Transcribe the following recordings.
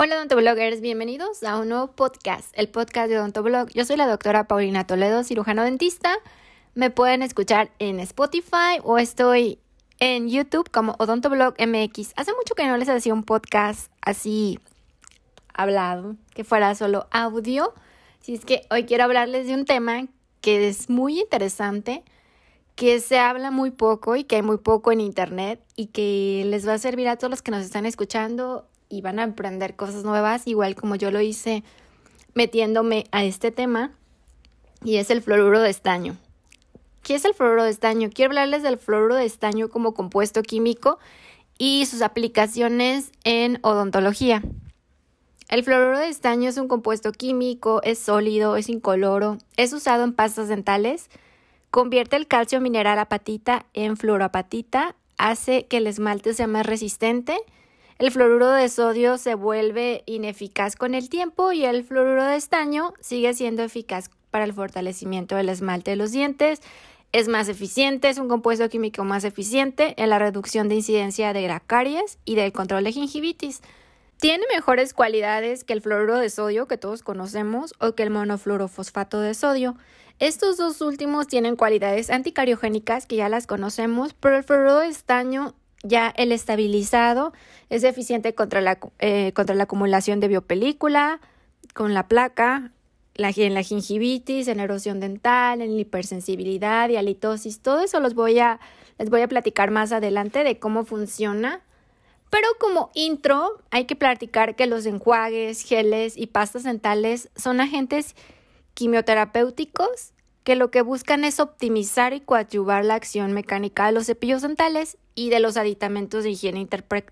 Hola odontobloggers, bienvenidos a un nuevo podcast, el podcast de Odontoblog. Yo soy la doctora Paulina Toledo, cirujano dentista. Me pueden escuchar en Spotify o estoy en YouTube como Odontoblog MX. Hace mucho que no les hacía un podcast así hablado, que fuera solo audio. Así es que hoy quiero hablarles de un tema que es muy interesante, que se habla muy poco y que hay muy poco en internet y que les va a servir a todos los que nos están escuchando y van a aprender cosas nuevas, igual como yo lo hice metiéndome a este tema, y es el fluoruro de estaño. ¿Qué es el fluoruro de estaño? Quiero hablarles del fluoruro de estaño como compuesto químico y sus aplicaciones en odontología. El fluoruro de estaño es un compuesto químico, es sólido, es incoloro, es usado en pastas dentales, convierte el calcio mineral apatita en fluoroapatita, hace que el esmalte sea más resistente, el fluoruro de sodio se vuelve ineficaz con el tiempo y el fluoruro de estaño sigue siendo eficaz para el fortalecimiento del esmalte de los dientes. Es más eficiente, es un compuesto químico más eficiente en la reducción de incidencia de caries y del control de gingivitis. Tiene mejores cualidades que el fluoruro de sodio que todos conocemos o que el monofluorofosfato de sodio. Estos dos últimos tienen cualidades anticariogénicas que ya las conocemos, pero el fluoruro de estaño ya el estabilizado es eficiente contra la, eh, contra la acumulación de biopelícula, con la placa, la, en la gingivitis, en erosión dental, en la hipersensibilidad y. Todo eso los voy a, les voy a platicar más adelante de cómo funciona. Pero como intro, hay que platicar que los enjuagues, geles y pastas dentales son agentes quimioterapéuticos que lo que buscan es optimizar y coadyuvar la acción mecánica de los cepillos dentales y de los aditamentos de higiene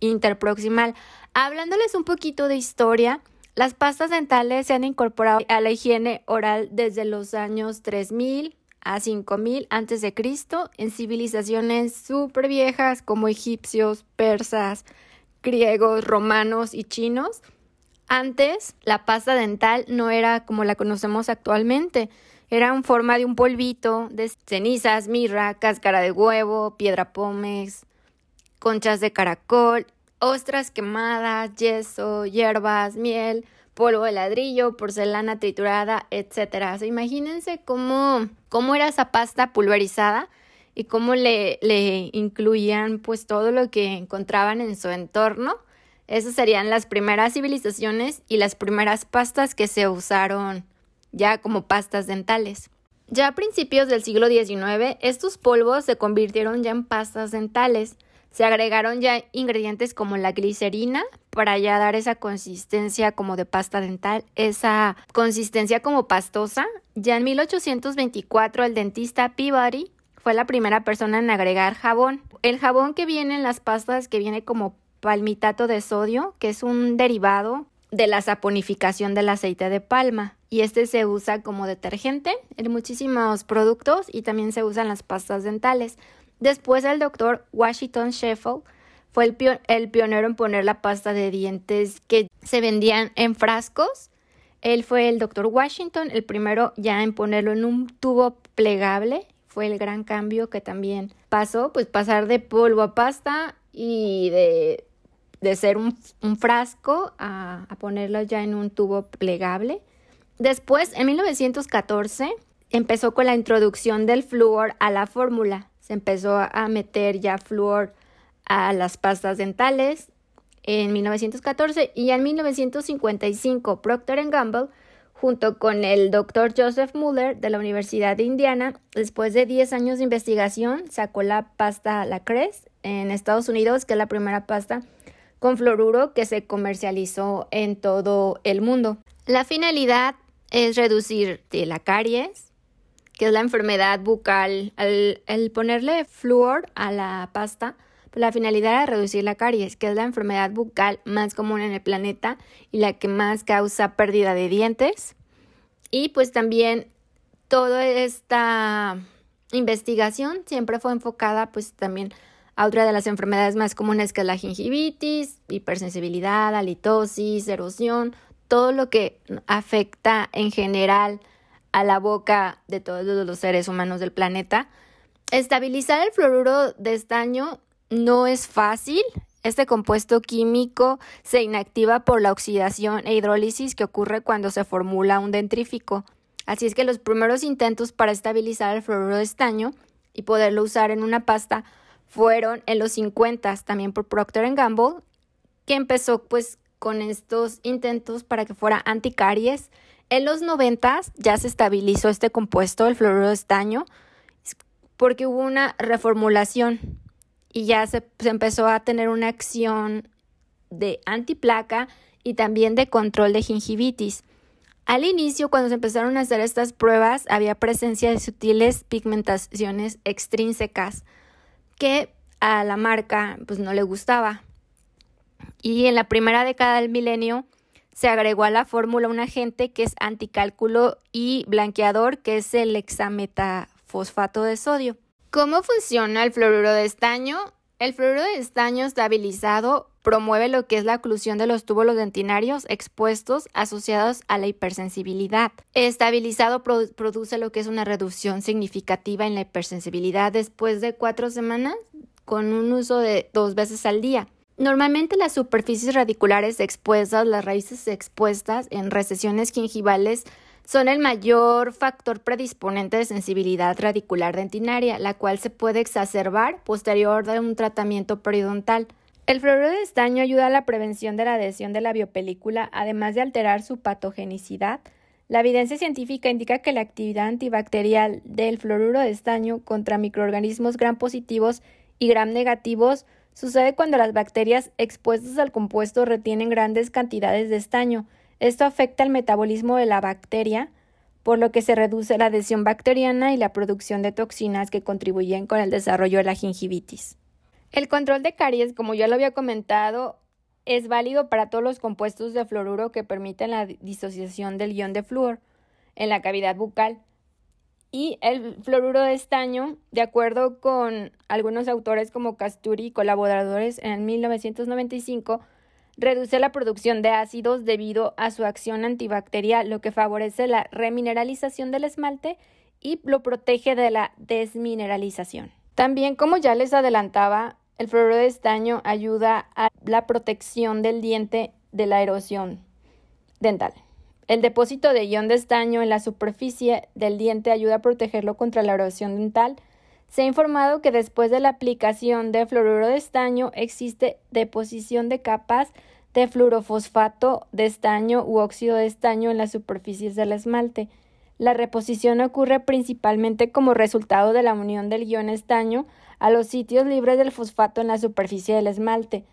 interproximal. Hablándoles un poquito de historia, las pastas dentales se han incorporado a la higiene oral desde los años 3000 a 5000 antes de Cristo en civilizaciones súper viejas como egipcios, persas, griegos, romanos y chinos. Antes, la pasta dental no era como la conocemos actualmente. Era en forma de un polvito de cenizas, mirra, cáscara de huevo, piedra pómez, conchas de caracol, ostras quemadas, yeso, hierbas, miel, polvo de ladrillo, porcelana triturada, etc. imagínense cómo, cómo era esa pasta pulverizada y cómo le, le incluían pues todo lo que encontraban en su entorno. Esas serían las primeras civilizaciones y las primeras pastas que se usaron ya como pastas dentales. Ya a principios del siglo XIX, estos polvos se convirtieron ya en pastas dentales. Se agregaron ya ingredientes como la glicerina para ya dar esa consistencia como de pasta dental, esa consistencia como pastosa. Ya en 1824 el dentista Peabody fue la primera persona en agregar jabón. El jabón que viene en las pastas que viene como palmitato de sodio, que es un derivado de la saponificación del aceite de palma y este se usa como detergente en muchísimos productos y también se usan las pastas dentales. Después el doctor Washington Sheffield fue el, pionero en poner la pasta de dientes que se vendían en frascos. Él fue el doctor Washington, el primero ya en ponerlo en un tubo plegable. Fue el gran cambio que también pasó, pues pasar de polvo a pasta y de de ser un, frasco a, ponerlo ya en un tubo plegable. Después, en 1914, empezó con la introducción del flúor a la fórmula. Se empezó a meter ya flúor a las pastas dentales en 1914 y en 1955 Procter Gamble junto con el doctor Joseph Muller de la Universidad de Indiana, después de 10 años de investigación, sacó la pasta Lacres en Estados Unidos, que es la primera pasta con fluoruro que se comercializó en todo el mundo. La finalidad es reducir la caries, que es la enfermedad bucal. Al, ponerle flúor a la pasta, pues la finalidad es reducir la caries, que es la enfermedad bucal más común en el planeta y la que más causa pérdida de dientes. Y pues también toda esta investigación siempre fue enfocada pues también a otra de las enfermedades más comunes que es la gingivitis, hipersensibilidad, halitosis, erosión, todo lo que afecta en general a la boca de todos los seres humanos del planeta. Estabilizar el fluoruro de estaño no es fácil, Este compuesto químico se inactiva por la oxidación e hidrólisis que ocurre cuando se formula un dentrífico. Así es que los primeros intentos para estabilizar el fluoruro de estaño y poderlo usar en una pasta fueron en los 50, también por Procter Gamble, que empezó pues con estos intentos para que fuera anticaries. En los 90 ya se estabilizó este compuesto, el fluoruro de estaño, porque hubo una reformulación y ya se, se empezó a tener una acción de antiplaca y también de control de gingivitis. Al inicio, cuando se empezaron a hacer estas pruebas, había presencia de sutiles pigmentaciones extrínsecas que a la marca pues no le gustaba. Y en la primera década del milenio se agregó a la fórmula un agente que es anticálculo y blanqueador, que es el hexametafosfato de sodio. ¿Cómo funciona el fluoruro de estaño? El fluoruro de estaño estabilizado promueve lo que es la oclusión de los túbulos dentinarios expuestos asociados a la hipersensibilidad. Estabilizado produce lo que es una reducción significativa en la hipersensibilidad después de cuatro semanas con un uso de dos veces al día. Normalmente las superficies radiculares expuestas, las raíces expuestas en recesiones gingivales son el mayor factor predisponente de sensibilidad radicular dentinaria, la cual se puede exacerbar posterior a un tratamiento periodontal. El fluoruro de estaño ayuda a la prevención de la adhesión de la biopelícula, además de alterar su patogenicidad. La evidencia científica indica que la actividad antibacterial del fluoruro de estaño contra microorganismos gram positivos y gram negativos Sucede cuando las bacterias expuestas al compuesto retienen grandes cantidades de estaño. Esto afecta el metabolismo de la bacteria, por lo que se reduce la adhesión bacteriana y la producción de toxinas que contribuyen con el desarrollo de la gingivitis. El control de caries, como ya lo había comentado, es válido para todos los compuestos de fluoruro que permiten la disociación del ion de flúor en la cavidad bucal. Y el fluoruro de estaño, de acuerdo con algunos autores como Casturi y colaboradores en 1995, reduce la producción de ácidos debido a su acción antibacterial, lo que favorece la remineralización del esmalte y lo protege de la desmineralización. También, como ya les adelantaba, el fluoruro de estaño ayuda a la protección del diente de la erosión dental. El depósito de ion de estaño en la superficie del diente ayuda a protegerlo contra la erosión dental. Se ha informado que después de la aplicación de fluoruro de estaño existe deposición de capas de fluorofosfato de estaño u óxido de estaño en las superficies del esmalte. La reposición ocurre principalmente como resultado de la unión del ion estaño a los sitios libres del fosfato en la superficie del esmalte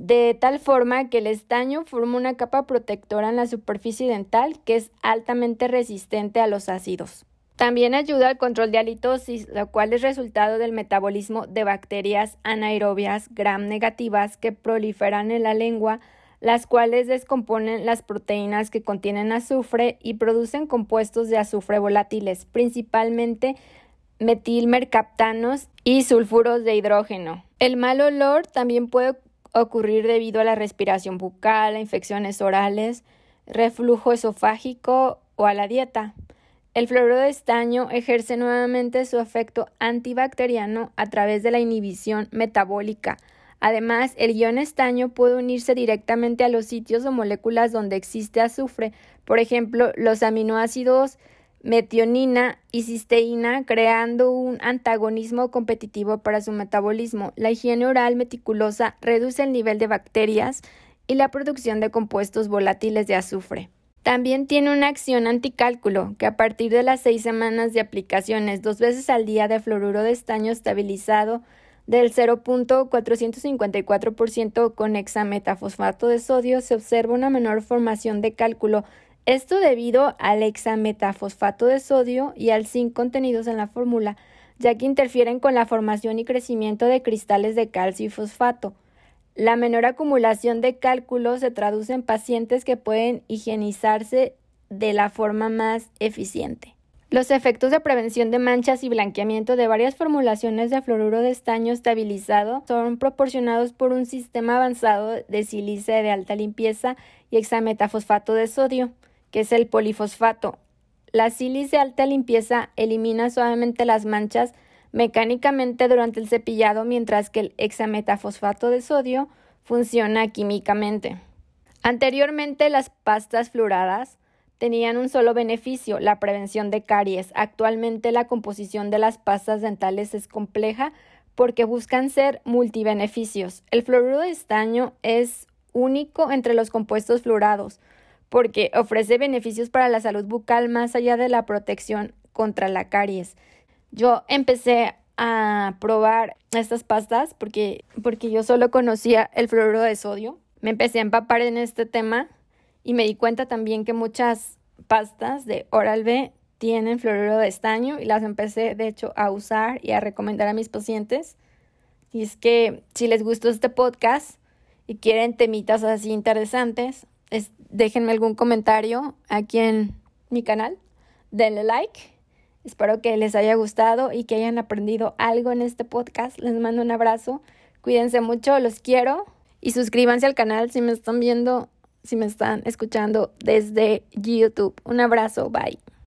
de tal forma que el estaño forma una capa protectora en la superficie dental que es altamente resistente a los ácidos. También ayuda al control de halitosis, lo cual es resultado del metabolismo de bacterias anaerobias gram negativas que proliferan en la lengua, las cuales descomponen las proteínas que contienen azufre y producen compuestos de azufre volátiles, principalmente metilmercaptanos y sulfuros de hidrógeno. El mal olor también puede ocurrir debido a la respiración bucal, a infecciones orales, reflujo esofágico o a la dieta. El fluoruro de estaño ejerce nuevamente su efecto antibacteriano a través de la inhibición metabólica. Además, el ion estaño puede unirse directamente a los sitios o moléculas donde existe azufre, por ejemplo, los aminoácidos metionina y cisteína, creando un antagonismo competitivo para su metabolismo. La higiene oral meticulosa reduce el nivel de bacterias y la producción de compuestos volátiles de azufre. También tiene una acción anticálculo, que a partir de las seis semanas de aplicaciones dos veces al día de fluoruro de estaño estabilizado del 0.454% con hexametafosfato de sodio, se observa una menor formación de cálculo esto debido al hexametafosfato de sodio y al zinc contenidos en la fórmula, ya que interfieren con la formación y crecimiento de cristales de calcio y fosfato. La menor acumulación de cálculo se traduce en pacientes que pueden higienizarse de la forma más eficiente. Los efectos de prevención de manchas y blanqueamiento de varias formulaciones de fluoruro de estaño estabilizado son proporcionados por un sistema avanzado de sílice de alta limpieza y hexametafosfato de sodio que es el polifosfato. La sílice de alta limpieza elimina suavemente las manchas mecánicamente durante el cepillado, mientras que el hexametafosfato de sodio funciona químicamente. Anteriormente las pastas fluoradas tenían un solo beneficio, la prevención de caries. Actualmente la composición de las pastas dentales es compleja porque buscan ser multibeneficios. El fluoruro de estaño es único entre los compuestos fluorados porque ofrece beneficios para la salud bucal más allá de la protección contra la caries. Yo empecé a probar estas pastas porque, porque yo solo conocía el fluoruro de sodio. Me empecé a empapar en este tema y me di cuenta también que muchas pastas de Oral-B tienen fluoruro de estaño y las empecé de hecho a usar y a recomendar a mis pacientes. Y es que si les gustó este podcast y quieren temitas así interesantes, déjenme algún comentario aquí en mi canal. Denle like. Espero que les haya gustado y que hayan aprendido algo en este podcast. Les mando un abrazo. Cuídense mucho, los quiero. Y suscríbanse al canal si me están viendo, si me están escuchando desde YouTube. Un abrazo, bye.